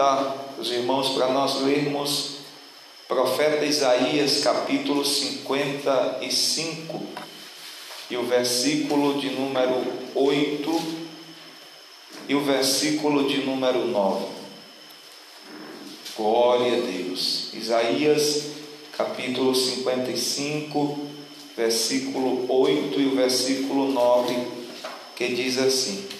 convidar os irmãos para nós lermos profeta Isaías, capítulo 55, e o versículo de número 8 e o versículo de número 9. Glória a Deus. Isaías, capítulo 55, versículo 8 e o versículo 9, que diz assim: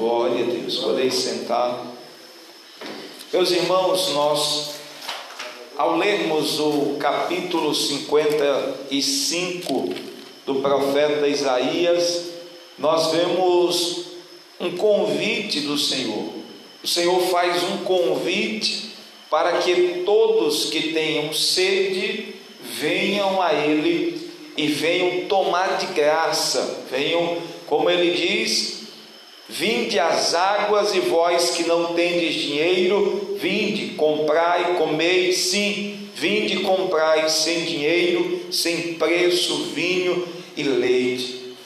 Glória a Deus. Podeis sentar. Meus irmãos, nós ao lermos o capítulo 55 do profeta Isaías, nós vemos um convite do Senhor. O Senhor faz um convite para que todos que tenham sede venham a Ele e venham tomar de graça, venham, como Ele diz, Vinde às águas e vós que não tendes dinheiro, vinde, comprai, comei, sim, vinde, comprai sem dinheiro, sem preço, vinho e leite.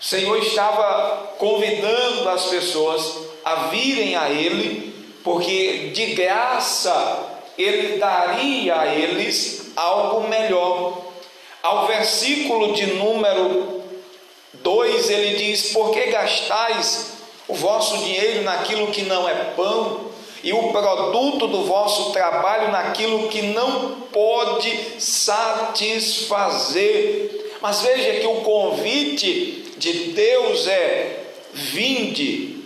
O Senhor estava convidando as pessoas a virem a Ele, porque de graça Ele daria a eles algo melhor. Ao versículo de número 2 ele diz: Por que gastais o vosso dinheiro naquilo que não é pão, e o produto do vosso trabalho naquilo que não pode satisfazer? Mas veja que o convite de Deus é: vinde,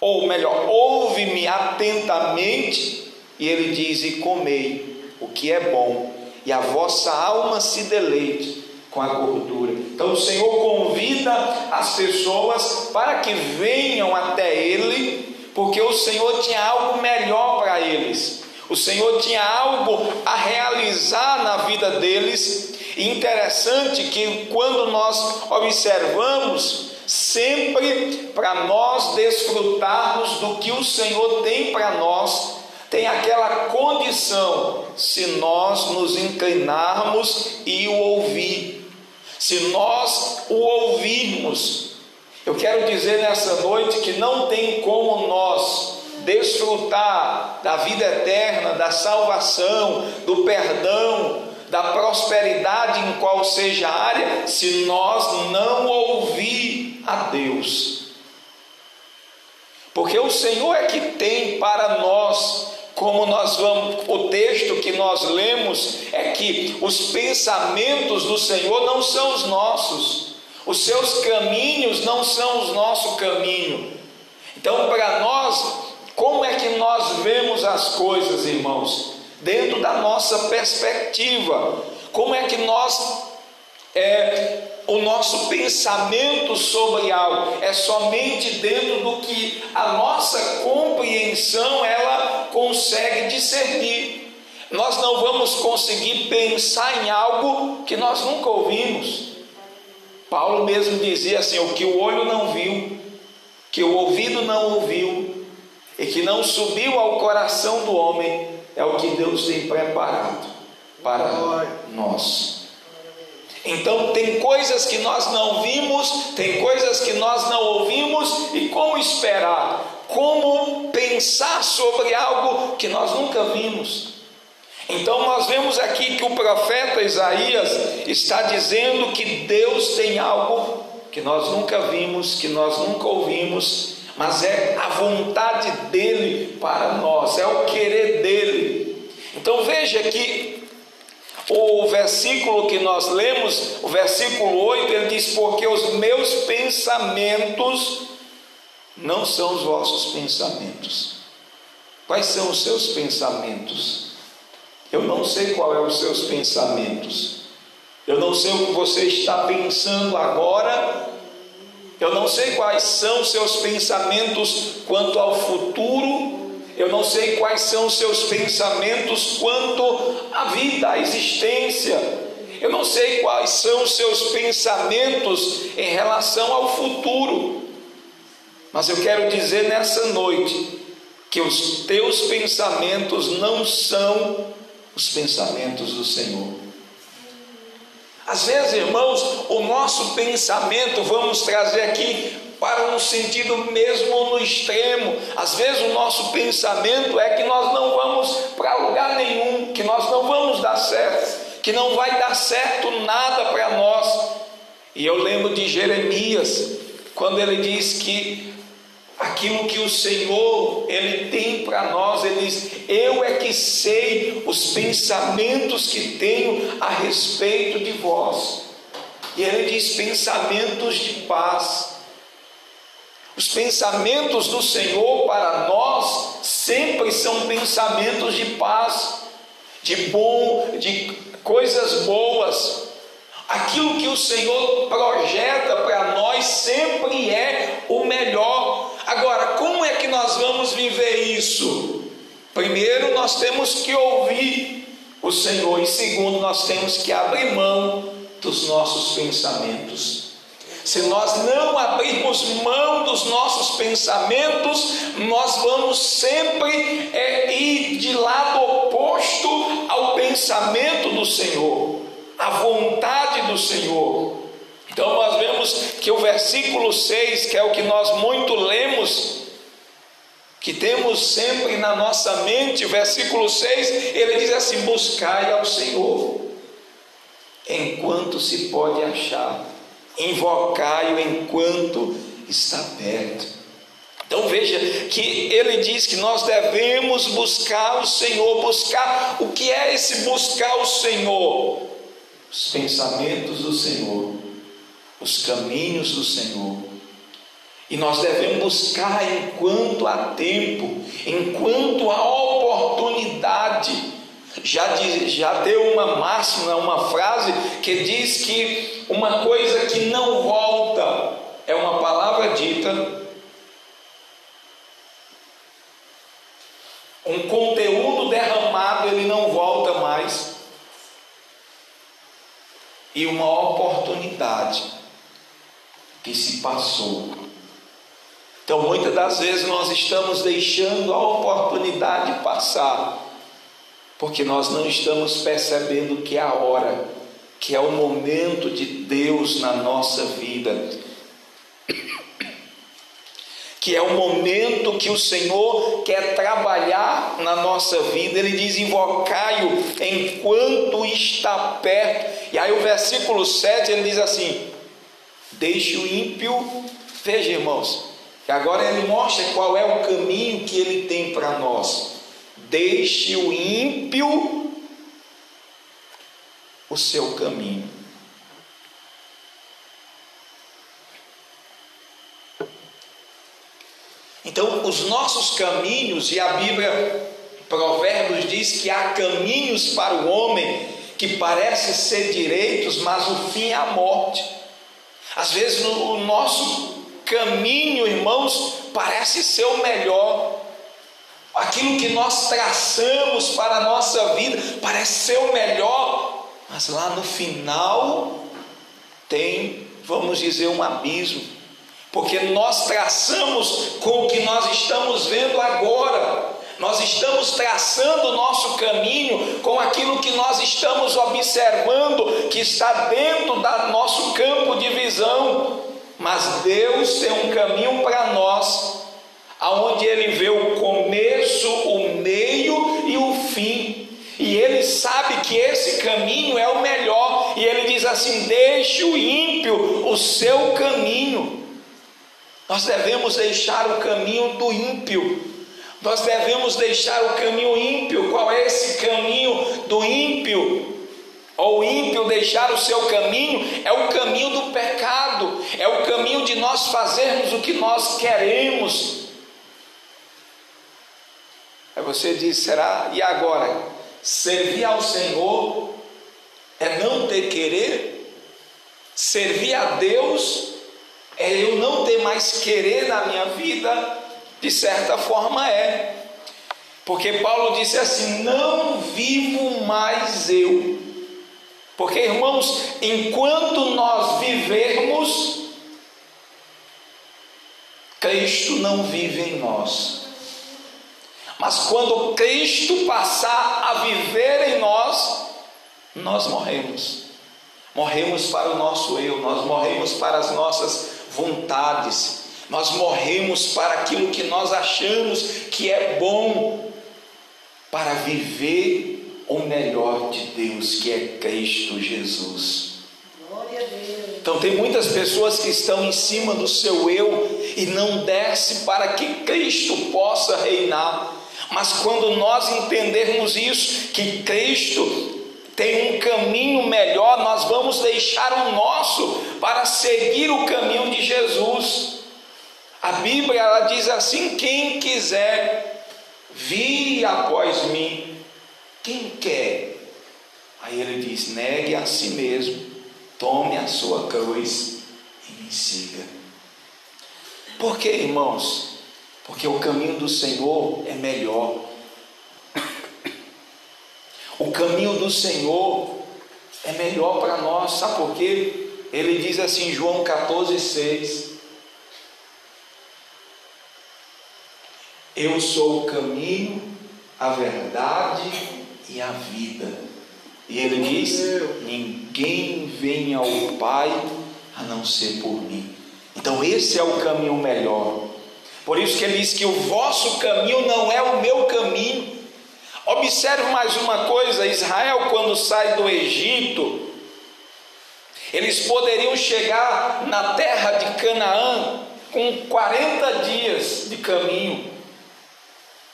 ou melhor, ouve-me atentamente, e ele diz: e comei o que é bom, e a vossa alma se deleite com a gordura. Então o Senhor convida as pessoas para que venham até Ele, porque o Senhor tinha algo melhor para eles. O Senhor tinha algo a realizar na vida deles. E interessante que quando nós observamos, sempre para nós desfrutarmos do que o Senhor tem para nós, tem aquela condição se nós nos inclinarmos e o ouvir. Se nós o ouvirmos, eu quero dizer nessa noite que não tem como nós desfrutar da vida eterna, da salvação, do perdão, da prosperidade em qual seja a área, se nós não ouvir a Deus. Porque o Senhor é que tem para nós como nós vamos, o texto que nós lemos é que os pensamentos do Senhor não são os nossos, os seus caminhos não são os nosso caminho. Então, para nós, como é que nós vemos as coisas, irmãos? Dentro da nossa perspectiva. Como é que nós é, o nosso pensamento sobre algo é somente dentro do que a nossa compreensão ela consegue discernir. Nós não vamos conseguir pensar em algo que nós nunca ouvimos. Paulo mesmo dizia assim: o que o olho não viu, que o ouvido não ouviu, e que não subiu ao coração do homem, é o que Deus tem preparado para nós. Então, tem coisas que nós não vimos, tem coisas que nós não ouvimos, e como esperar? Como pensar sobre algo que nós nunca vimos? Então, nós vemos aqui que o profeta Isaías está dizendo que Deus tem algo que nós nunca vimos, que nós nunca ouvimos, mas é a vontade dele para nós, é o querer dele. Então, veja que o versículo que nós lemos, o versículo 8, ele diz: Porque os meus pensamentos não são os vossos pensamentos. Quais são os seus pensamentos? Eu não sei qual é os seus pensamentos. Eu não sei o que você está pensando agora. Eu não sei quais são os seus pensamentos quanto ao futuro. Eu não sei quais são os seus pensamentos quanto à vida, à existência. Eu não sei quais são os seus pensamentos em relação ao futuro. Mas eu quero dizer nessa noite que os teus pensamentos não são os pensamentos do Senhor. Às vezes, irmãos, o nosso pensamento, vamos trazer aqui para um sentido mesmo no extremo. Às vezes o nosso pensamento é que nós não vamos para lugar nenhum, que nós não vamos dar certo, que não vai dar certo nada para nós. E eu lembro de Jeremias, quando ele diz que aquilo que o Senhor ele tem para nós, ele diz: "Eu é que sei os pensamentos que tenho a respeito de vós". E ele diz pensamentos de paz os pensamentos do Senhor para nós sempre são pensamentos de paz, de bom, de coisas boas. Aquilo que o Senhor projeta para nós sempre é o melhor. Agora, como é que nós vamos viver isso? Primeiro, nós temos que ouvir o Senhor, e segundo, nós temos que abrir mão dos nossos pensamentos. Se nós não abrirmos mão dos nossos pensamentos, nós vamos sempre é, ir de lado oposto ao pensamento do Senhor, à vontade do Senhor. Então nós vemos que o versículo 6, que é o que nós muito lemos, que temos sempre na nossa mente, versículo 6, ele diz assim: Buscai ao Senhor, enquanto se pode achar invocai-o enquanto está perto. Então veja que ele diz que nós devemos buscar o Senhor, buscar o que é esse buscar o Senhor? Os pensamentos do Senhor, os caminhos do Senhor. E nós devemos buscar enquanto há tempo, enquanto há oportunidade já, diz, já deu uma máxima, uma frase que diz que uma coisa que não volta é uma palavra dita, um conteúdo derramado ele não volta mais, e uma oportunidade que se passou. Então, muitas das vezes nós estamos deixando a oportunidade passar porque nós não estamos percebendo que é a hora, que é o momento de Deus na nossa vida, que é o momento que o Senhor quer trabalhar na nossa vida. Ele diz: invocai-o enquanto está perto. E aí o versículo 7 ele diz assim: deixe o ímpio, veja irmãos, que agora ele mostra qual é o caminho que ele tem para nós deixe o ímpio o seu caminho. Então, os nossos caminhos, e a Bíblia, Provérbios diz que há caminhos para o homem que parecem ser direitos, mas o fim é a morte. Às vezes, o nosso caminho, irmãos, parece ser o melhor, aquilo que nós traçamos para a nossa vida parece ser o melhor, mas lá no final tem, vamos dizer, um abismo, porque nós traçamos com o que nós estamos vendo agora. Nós estamos traçando o nosso caminho com aquilo que nós estamos observando, que está dentro do nosso campo de visão. Mas Deus tem um caminho para nós aonde ele vê o começo, o meio ele sabe que esse caminho é o melhor, e ele diz assim: deixe o ímpio o seu caminho. Nós devemos deixar o caminho do ímpio. Nós devemos deixar o caminho ímpio. Qual é esse caminho do ímpio? Ou ímpio deixar o seu caminho é o caminho do pecado, é o caminho de nós fazermos o que nós queremos, Aí você diz: será? E agora? Servir ao Senhor é não ter querer? Servir a Deus é eu não ter mais querer na minha vida? De certa forma é. Porque Paulo disse assim: Não vivo mais eu. Porque, irmãos, enquanto nós vivermos, Cristo não vive em nós. Mas quando Cristo passar a viver em nós, nós morremos. Morremos para o nosso eu, nós morremos para as nossas vontades, nós morremos para aquilo que nós achamos que é bom, para viver o melhor de Deus, que é Cristo Jesus. Então tem muitas pessoas que estão em cima do seu eu e não desce para que Cristo possa reinar. Mas quando nós entendermos isso, que Cristo tem um caminho melhor, nós vamos deixar o nosso para seguir o caminho de Jesus. A Bíblia ela diz assim: quem quiser vir após mim, quem quer? Aí ele diz: negue a si mesmo, tome a sua cruz e me siga. Por que, irmãos? Porque o caminho do Senhor é melhor. O caminho do Senhor é melhor para nós, sabe por quê? Ele diz assim, João 14, 6. Eu sou o caminho, a verdade e a vida. E ele diz: Ninguém vem ao Pai a não ser por mim. Então, esse é o caminho melhor. Por isso que ele diz que o vosso caminho não é o meu caminho. Observe mais uma coisa: Israel, quando sai do Egito, eles poderiam chegar na terra de Canaã com 40 dias de caminho,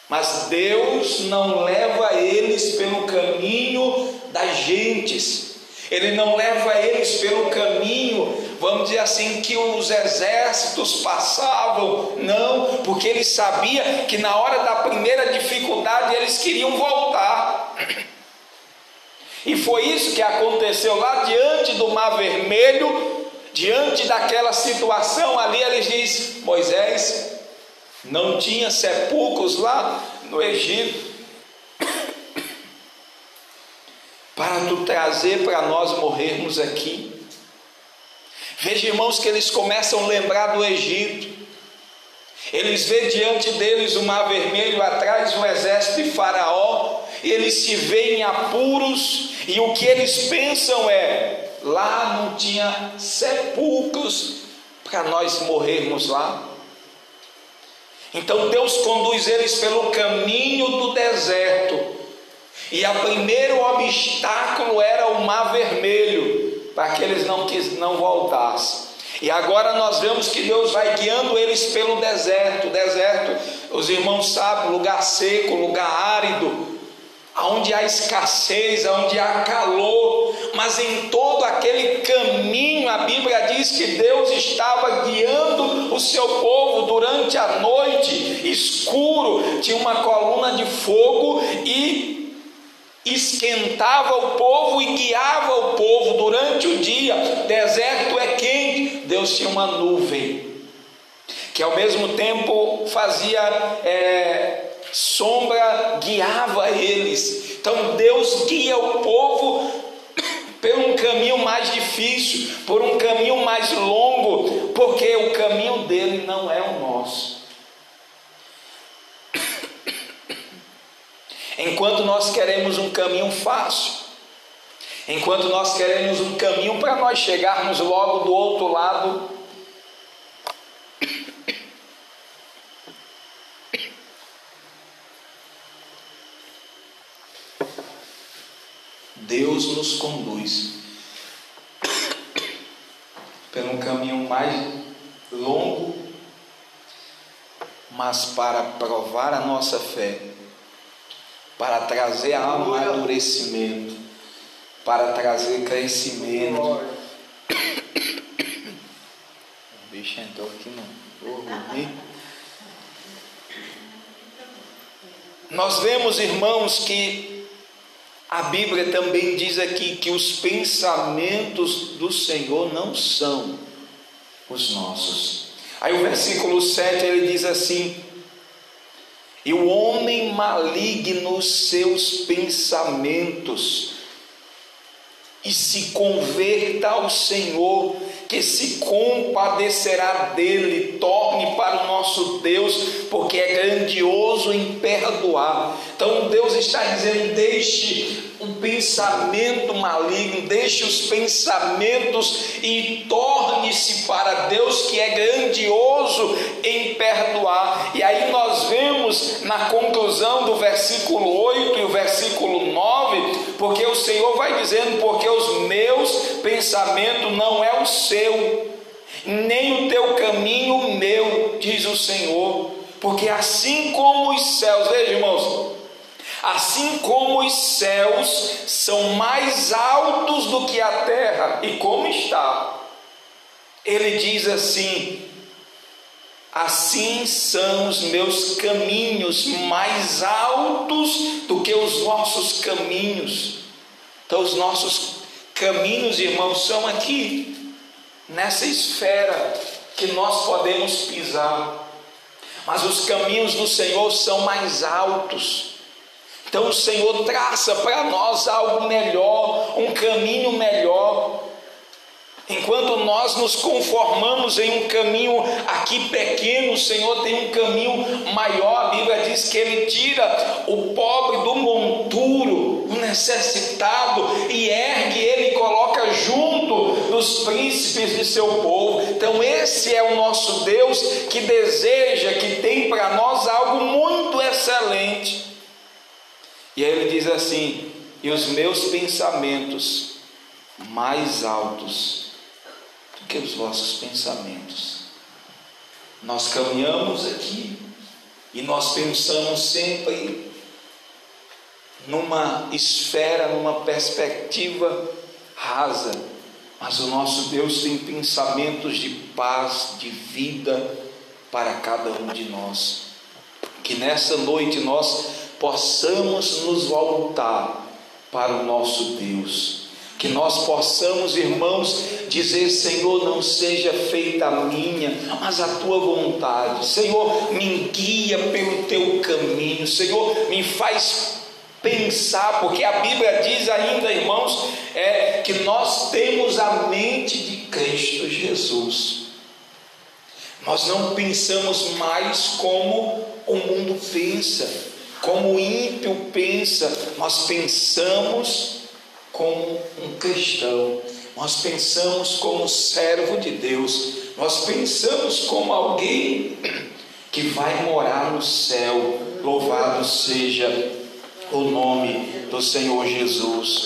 mas Deus não leva eles pelo caminho das gentes, Ele não leva eles pelo caminho vamos dizer assim, que os exércitos passavam, não, porque ele sabia que na hora da primeira dificuldade eles queriam voltar. E foi isso que aconteceu lá diante do Mar Vermelho, diante daquela situação ali, ele diz: Moisés, não tinha sepulcros lá no Egito, tu trazer para nós morrermos aqui. Veja, irmãos, que eles começam a lembrar do Egito. Eles vê diante deles o mar vermelho, atrás o exército de Faraó, eles se veem apuros, e o que eles pensam é: lá não tinha sepulcros para nós morrermos lá. Então Deus conduz eles pelo caminho do deserto, e o primeiro obstáculo era o mar vermelho para que eles não, não voltassem. E agora nós vemos que Deus vai guiando eles pelo deserto. O deserto, os irmãos sabem, lugar seco, lugar árido, onde há escassez, onde há calor, mas em todo aquele caminho, a Bíblia diz que Deus estava guiando o seu povo durante a noite, escuro, tinha uma coluna de fogo e esquentava o povo e guiava o povo durante o dia. Deserto é quente, Deus tinha uma nuvem que ao mesmo tempo fazia é, sombra, guiava eles. Então Deus guia o povo por um caminho mais difícil, por um caminho mais longo, porque o caminho dele não é o nosso. Enquanto nós queremos um caminho fácil, enquanto nós queremos um caminho para nós chegarmos logo do outro lado, Deus nos conduz pelo caminho mais longo, mas para provar a nossa fé para trazer amadurecimento, para trazer crescimento. O bicho entrou aqui não. Nós vemos, irmãos, que a Bíblia também diz aqui que os pensamentos do Senhor não são os nossos. Aí o versículo 7 ele diz assim: e o homem maligno seus pensamentos, e se converta ao Senhor, que se compadecerá dele, torne para o nosso Deus, porque é grandioso em perdoar. Então Deus está dizendo: deixe um pensamento maligno, deixe os pensamentos e torne-se para Deus que é grandioso em perdoar. E aí nós vemos na conclusão do versículo 8 e o versículo 9, porque o Senhor vai dizendo: porque os meus pensamentos não é o seu, nem o teu caminho o meu, diz o Senhor. Porque assim como os céus, veja irmãos, Assim como os céus são mais altos do que a terra, e como está? Ele diz assim: Assim são os meus caminhos mais altos do que os vossos caminhos. Então, os nossos caminhos, irmãos, são aqui, nessa esfera que nós podemos pisar. Mas os caminhos do Senhor são mais altos. Então o Senhor traça para nós algo melhor, um caminho melhor. Enquanto nós nos conformamos em um caminho aqui pequeno, o Senhor tem um caminho maior. A Bíblia diz que Ele tira o pobre do monturo, o necessitado, e ergue ele e coloca junto dos príncipes de seu povo. Então, esse é o nosso Deus que deseja, que tem para nós algo muito excelente. E aí ele diz assim: e os meus pensamentos mais altos do que os vossos pensamentos. Nós caminhamos aqui e nós pensamos sempre numa esfera, numa perspectiva rasa, mas o nosso Deus tem pensamentos de paz, de vida para cada um de nós. Que nessa noite nós possamos nos voltar para o nosso Deus. Que nós possamos, irmãos, dizer: Senhor, não seja feita a minha, mas a tua vontade. Senhor, me guia pelo teu caminho. Senhor, me faz pensar, porque a Bíblia diz ainda, irmãos, é que nós temos a mente de Cristo Jesus. Nós não pensamos mais como o mundo pensa como o ímpio pensa, nós pensamos como um cristão, nós pensamos como servo de Deus, nós pensamos como alguém que vai morar no céu. Louvado seja o nome do Senhor Jesus.